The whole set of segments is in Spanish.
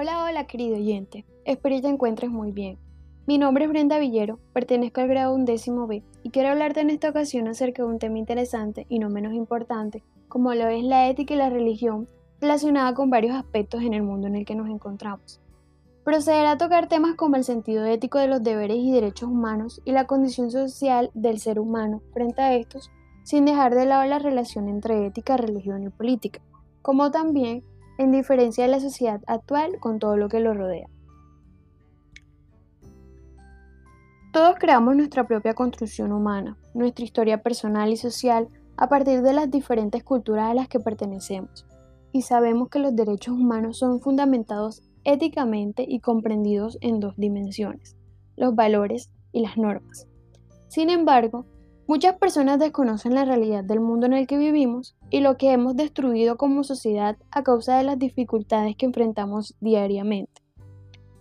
Hola, hola querido oyente, espero que te encuentres muy bien. Mi nombre es Brenda Villero, pertenezco al grado undécimo B y quiero hablarte en esta ocasión acerca de un tema interesante y no menos importante, como lo es la ética y la religión, relacionada con varios aspectos en el mundo en el que nos encontramos. Procederá a tocar temas como el sentido ético de los deberes y derechos humanos y la condición social del ser humano frente a estos, sin dejar de lado la relación entre ética, religión y política, como también en diferencia de la sociedad actual con todo lo que lo rodea. Todos creamos nuestra propia construcción humana, nuestra historia personal y social a partir de las diferentes culturas a las que pertenecemos, y sabemos que los derechos humanos son fundamentados éticamente y comprendidos en dos dimensiones, los valores y las normas. Sin embargo, Muchas personas desconocen la realidad del mundo en el que vivimos y lo que hemos destruido como sociedad a causa de las dificultades que enfrentamos diariamente.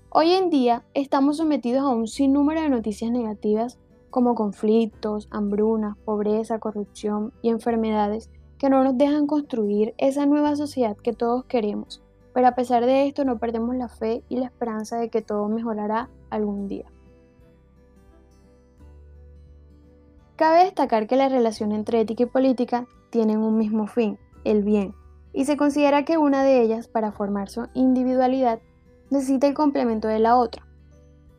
Hoy en día estamos sometidos a un sinnúmero de noticias negativas como conflictos, hambruna, pobreza, corrupción y enfermedades que no nos dejan construir esa nueva sociedad que todos queremos, pero a pesar de esto no perdemos la fe y la esperanza de que todo mejorará algún día. Cabe destacar que la relación entre ética y política tienen un mismo fin, el bien, y se considera que una de ellas, para formar su individualidad, necesita el complemento de la otra.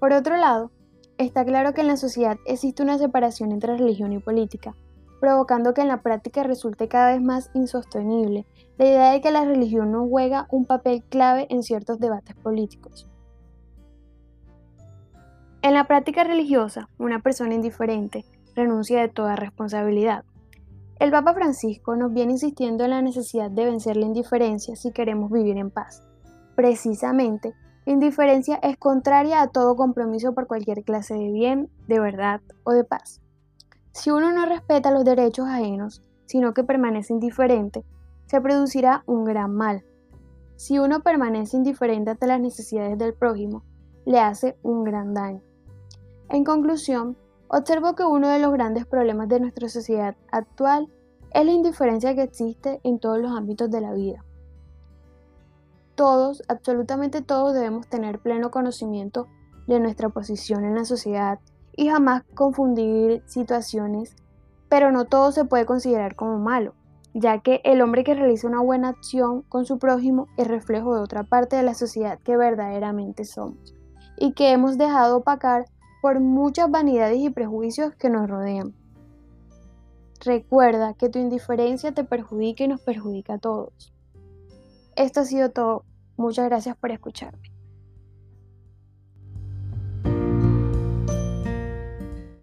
Por otro lado, está claro que en la sociedad existe una separación entre religión y política, provocando que en la práctica resulte cada vez más insostenible la idea de que la religión no juega un papel clave en ciertos debates políticos. En la práctica religiosa, una persona indiferente renuncia de toda responsabilidad. El Papa Francisco nos viene insistiendo en la necesidad de vencer la indiferencia si queremos vivir en paz. Precisamente, la indiferencia es contraria a todo compromiso por cualquier clase de bien, de verdad o de paz. Si uno no respeta los derechos ajenos, sino que permanece indiferente, se producirá un gran mal. Si uno permanece indiferente ante las necesidades del prójimo, le hace un gran daño. En conclusión, Observo que uno de los grandes problemas de nuestra sociedad actual es la indiferencia que existe en todos los ámbitos de la vida. Todos, absolutamente todos, debemos tener pleno conocimiento de nuestra posición en la sociedad y jamás confundir situaciones, pero no todo se puede considerar como malo, ya que el hombre que realiza una buena acción con su prójimo es reflejo de otra parte de la sociedad que verdaderamente somos y que hemos dejado opacar por muchas vanidades y prejuicios que nos rodean. Recuerda que tu indiferencia te perjudica y nos perjudica a todos. Esto ha sido todo. Muchas gracias por escucharme.